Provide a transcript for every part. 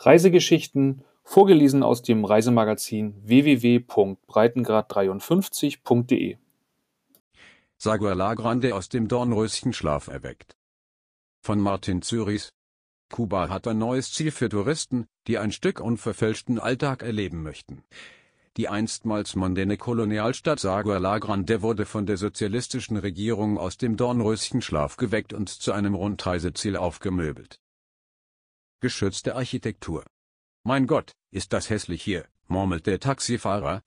Reisegeschichten, vorgelesen aus dem Reisemagazin www.breitengrad53.de. Sagua La Grande aus dem Dornröschenschlaf erweckt. Von Martin Zürichs. Kuba hat ein neues Ziel für Touristen, die ein Stück unverfälschten Alltag erleben möchten. Die einstmals mondäne Kolonialstadt Sagua La Grande wurde von der sozialistischen Regierung aus dem Dornröschenschlaf geweckt und zu einem Rundreiseziel aufgemöbelt. Geschützte Architektur. Mein Gott, ist das hässlich hier, murmelt der Taxifahrer,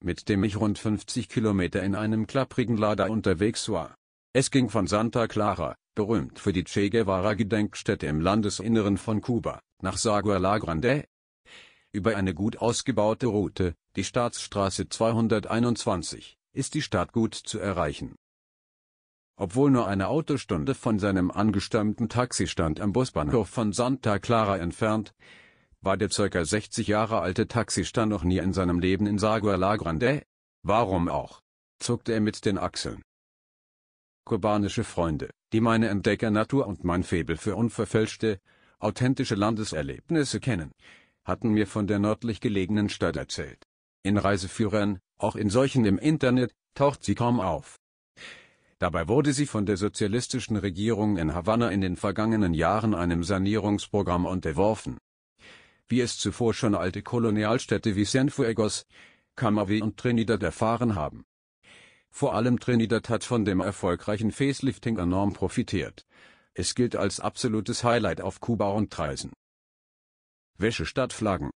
mit dem ich rund 50 Kilometer in einem klapprigen Lader unterwegs war. Es ging von Santa Clara, berühmt für die Che Guevara-Gedenkstätte im Landesinneren von Kuba, nach Sagua La Grande, über eine gut ausgebaute Route, die Staatsstraße 221, ist die Stadt gut zu erreichen. Obwohl nur eine Autostunde von seinem angestammten Taxistand am Busbahnhof von Santa Clara entfernt, war der ca. 60 Jahre alte Taxistand noch nie in seinem Leben in Sagua La Grande? Warum auch? zuckte er mit den Achseln. Kubanische Freunde, die meine Entdeckernatur und mein Faible für unverfälschte, authentische Landeserlebnisse kennen, hatten mir von der nördlich gelegenen Stadt erzählt. In Reiseführern, auch in solchen im Internet, taucht sie kaum auf. Dabei wurde sie von der sozialistischen Regierung in Havanna in den vergangenen Jahren einem Sanierungsprogramm unterworfen. Wie es zuvor schon alte Kolonialstädte wie Cienfuegos, Camagüey und Trinidad erfahren haben. Vor allem Trinidad hat von dem erfolgreichen Facelifting enorm profitiert. Es gilt als absolutes Highlight auf Kuba und Reisen. Wäsche statt Flaggen.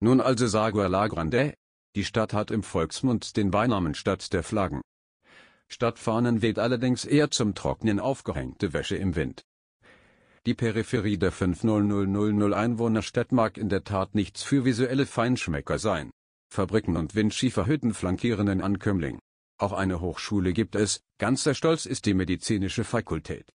Nun also Sagua La Grande. Die Stadt hat im Volksmund den Beinamen Stadt der Flaggen. Stadtfahnen weht allerdings eher zum Trocknen aufgehängte Wäsche im Wind. Die Peripherie der 50000 Einwohnerstadt mag in der Tat nichts für visuelle Feinschmecker sein. Fabriken und Windschieferhütten flankieren den Ankömmling. Auch eine Hochschule gibt es, ganzer Stolz ist die medizinische Fakultät.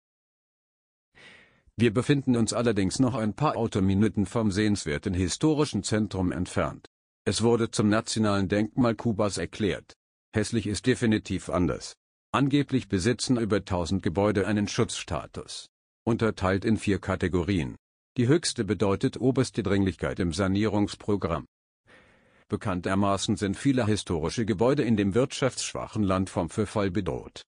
Wir befinden uns allerdings noch ein paar Autominuten vom sehenswerten historischen Zentrum entfernt. Es wurde zum nationalen Denkmal Kubas erklärt. Hässlich ist definitiv anders. Angeblich besitzen über 1000 Gebäude einen Schutzstatus. Unterteilt in vier Kategorien. Die höchste bedeutet oberste Dringlichkeit im Sanierungsprogramm. Bekanntermaßen sind viele historische Gebäude in dem wirtschaftsschwachen Land vom Verfall bedroht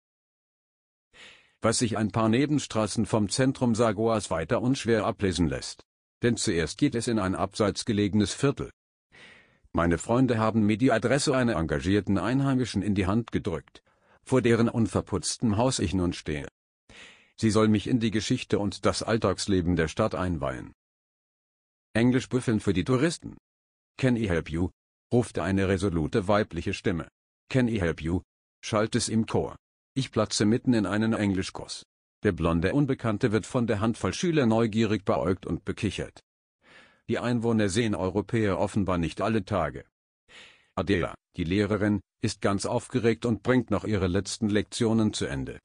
was sich ein paar Nebenstraßen vom Zentrum Sagoas weiter unschwer ablesen lässt. Denn zuerst geht es in ein abseits gelegenes Viertel. Meine Freunde haben mir die Adresse einer engagierten Einheimischen in die Hand gedrückt, vor deren unverputztem Haus ich nun stehe. Sie soll mich in die Geschichte und das Alltagsleben der Stadt einweihen. Englisch büffeln für die Touristen. Can I help you? ruft eine resolute weibliche Stimme. Can I help you? schallt es im Chor. Ich platze mitten in einen Englischkurs. Der blonde Unbekannte wird von der Handvoll Schüler neugierig beäugt und bekichert. Die Einwohner sehen Europäer offenbar nicht alle Tage. Adela, die Lehrerin, ist ganz aufgeregt und bringt noch ihre letzten Lektionen zu Ende,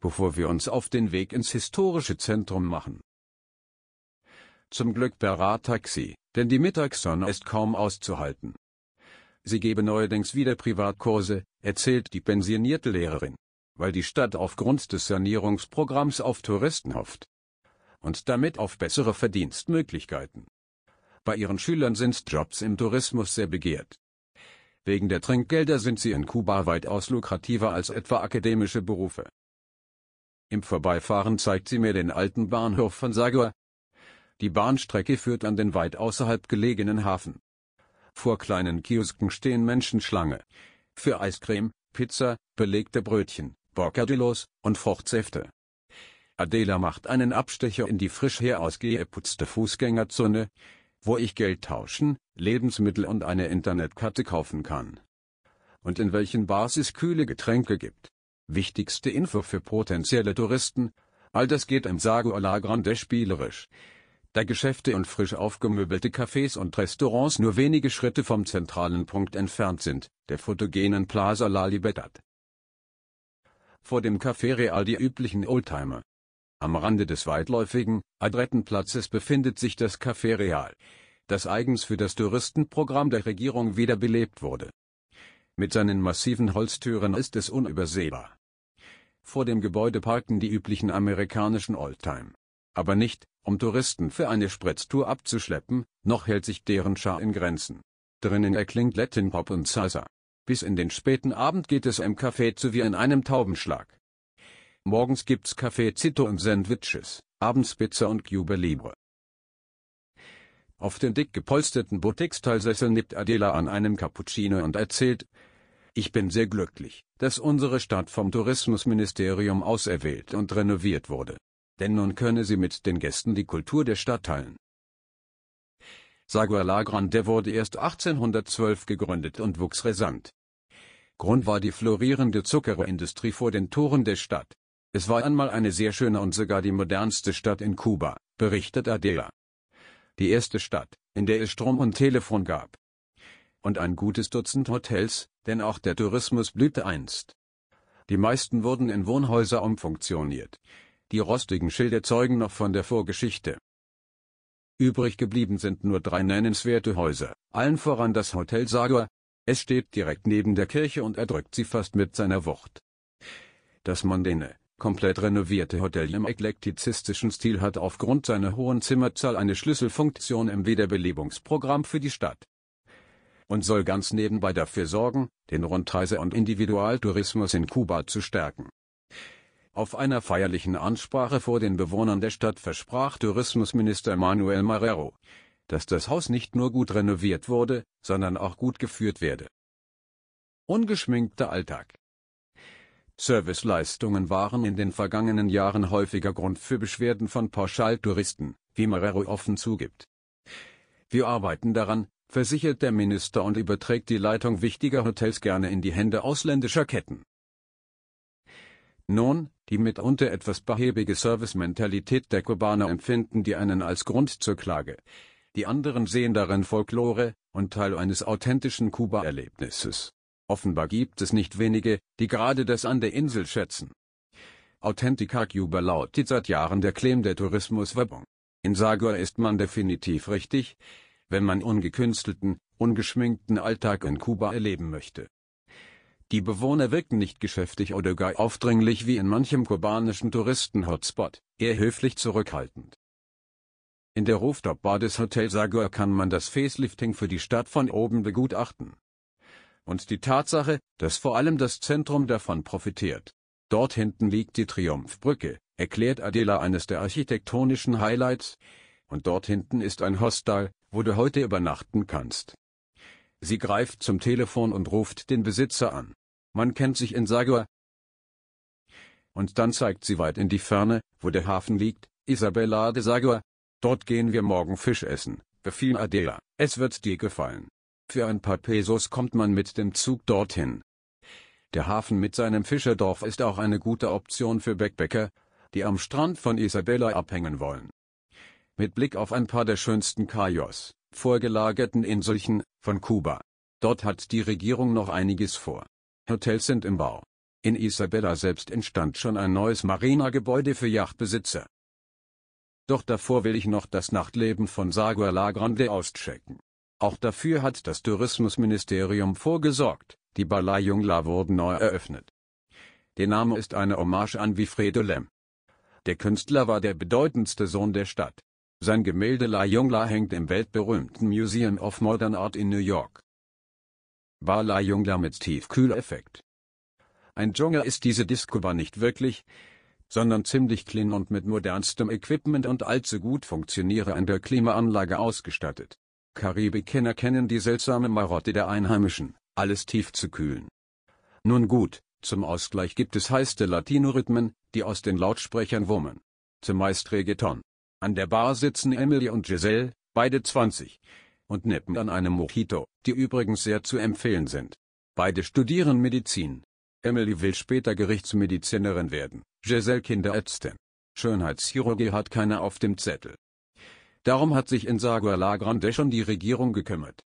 bevor wir uns auf den Weg ins historische Zentrum machen. Zum Glück per Radtaxi, denn die Mittagssonne ist kaum auszuhalten. Sie gebe neuerdings wieder Privatkurse, erzählt die pensionierte Lehrerin weil die Stadt aufgrund des Sanierungsprogramms auf Touristen hofft. Und damit auf bessere Verdienstmöglichkeiten. Bei ihren Schülern sind Jobs im Tourismus sehr begehrt. Wegen der Trinkgelder sind sie in Kuba weitaus lukrativer als etwa akademische Berufe. Im Vorbeifahren zeigt sie mir den alten Bahnhof von Sagua. Die Bahnstrecke führt an den weit außerhalb gelegenen Hafen. Vor kleinen Kiosken stehen Menschenschlange. Für Eiscreme, Pizza, belegte Brötchen, Bocadillos und Fruchtsäfte. Adela macht einen Abstecher in die frisch herausgeputzte Fußgängerzone, wo ich Geld tauschen, Lebensmittel und eine Internetkarte kaufen kann. Und in welchen Bars es kühle Getränke gibt. Wichtigste Info für potenzielle Touristen, all das geht im Sago La Grande spielerisch. Da Geschäfte und frisch aufgemöbelte Cafés und Restaurants nur wenige Schritte vom zentralen Punkt entfernt sind, der fotogenen Plaza La Libertad vor dem Café Real die üblichen Oldtimer. Am Rande des weitläufigen, adretten Platzes befindet sich das Café Real, das eigens für das Touristenprogramm der Regierung wiederbelebt wurde. Mit seinen massiven Holztüren ist es unübersehbar. Vor dem Gebäude parken die üblichen amerikanischen Oldtimer. aber nicht, um Touristen für eine Spritztour abzuschleppen, noch hält sich deren Schar in Grenzen. Drinnen erklingt Latin Pop und Salsa. Bis in den späten Abend geht es im Café zu wie in einem Taubenschlag. Morgens gibt's Kaffee Zito und Sandwiches, abends Pizza und Cuba Libre. Auf den dick gepolsterten Boutique-Style-Sessel nippt Adela an einem Cappuccino und erzählt, ich bin sehr glücklich, dass unsere Stadt vom Tourismusministerium auserwählt und renoviert wurde. Denn nun könne sie mit den Gästen die Kultur der Stadt teilen. Saguar La Grande wurde erst 1812 gegründet und wuchs rasant. Grund war die florierende Zuckerindustrie vor den Toren der Stadt. Es war einmal eine sehr schöne und sogar die modernste Stadt in Kuba, berichtet Adela. Die erste Stadt, in der es Strom und Telefon gab. Und ein gutes Dutzend Hotels, denn auch der Tourismus blühte einst. Die meisten wurden in Wohnhäuser umfunktioniert. Die rostigen Schilder zeugen noch von der Vorgeschichte. Übrig geblieben sind nur drei nennenswerte Häuser, allen voran das Hotel Sagor. Es steht direkt neben der Kirche und erdrückt sie fast mit seiner Wucht. Das mondäne, komplett renovierte Hotel im eklektizistischen Stil hat aufgrund seiner hohen Zimmerzahl eine Schlüsselfunktion im Wiederbelebungsprogramm für die Stadt und soll ganz nebenbei dafür sorgen, den Rundreise- und Individualtourismus in Kuba zu stärken. Auf einer feierlichen Ansprache vor den Bewohnern der Stadt versprach Tourismusminister Manuel Marrero, dass das Haus nicht nur gut renoviert wurde, sondern auch gut geführt werde. Ungeschminkter Alltag Serviceleistungen waren in den vergangenen Jahren häufiger Grund für Beschwerden von Pauschaltouristen, wie Marrero offen zugibt. Wir arbeiten daran, versichert der Minister und überträgt die Leitung wichtiger Hotels gerne in die Hände ausländischer Ketten. Nun, die mitunter etwas behäbige Servicementalität der Kubaner empfinden die einen als Grund zur Klage. Die anderen sehen darin Folklore und Teil eines authentischen Kuba-Erlebnisses. Offenbar gibt es nicht wenige, die gerade das an der Insel schätzen. Authentica Cuba lautet seit Jahren der Claim der Tourismuswerbung. In Sagor ist man definitiv richtig, wenn man ungekünstelten, ungeschminkten Alltag in Kuba erleben möchte. Die Bewohner wirken nicht geschäftig oder gar aufdringlich wie in manchem kubanischen Touristen-Hotspot, eher höflich zurückhaltend. In der Rooftop-Bar des Hotel Sagor kann man das Facelifting für die Stadt von oben begutachten. Und die Tatsache, dass vor allem das Zentrum davon profitiert. Dort hinten liegt die Triumphbrücke, erklärt Adela eines der architektonischen Highlights, und dort hinten ist ein Hostel, wo du heute übernachten kannst. Sie greift zum Telefon und ruft den Besitzer an. Man kennt sich in Sagua. Und dann zeigt sie weit in die Ferne, wo der Hafen liegt, Isabella de Sagua. Dort gehen wir morgen Fisch essen, befiel Adela. Es wird dir gefallen. Für ein paar Pesos kommt man mit dem Zug dorthin. Der Hafen mit seinem Fischerdorf ist auch eine gute Option für Backpacker, die am Strand von Isabella abhängen wollen mit Blick auf ein paar der schönsten Kajos, vorgelagerten Inselchen, von Kuba. Dort hat die Regierung noch einiges vor. Hotels sind im Bau. In Isabella selbst entstand schon ein neues Marina-Gebäude für Yachtbesitzer. Doch davor will ich noch das Nachtleben von Sagua La Grande auschecken. Auch dafür hat das Tourismusministerium vorgesorgt, die Bala Jungla wurden neu eröffnet. Der Name ist eine Hommage an Wilfredo Lem. Der Künstler war der bedeutendste Sohn der Stadt. Sein Gemälde La Jungla hängt im weltberühmten Museum of Modern Art in New York. Bar La Jungla mit Tiefkühleffekt. Ein Dschungel ist diese Disco-Bar nicht wirklich, sondern ziemlich clean und mit modernstem Equipment und allzu gut funktionierender Klimaanlage ausgestattet. Karibikenner kennen die seltsame Marotte der Einheimischen, alles tief zu kühlen. Nun gut, zum Ausgleich gibt es heiße Latino-Rhythmen, die aus den Lautsprechern wummen. Zumeist Reggaeton. An der Bar sitzen Emily und Giselle, beide 20, und nippen an einem Mojito, die übrigens sehr zu empfehlen sind. Beide studieren Medizin. Emily will später Gerichtsmedizinerin werden, Giselle Kinderärztin. Schönheitschirurgie hat keiner auf dem Zettel. Darum hat sich in Sagua La Grande schon die Regierung gekümmert.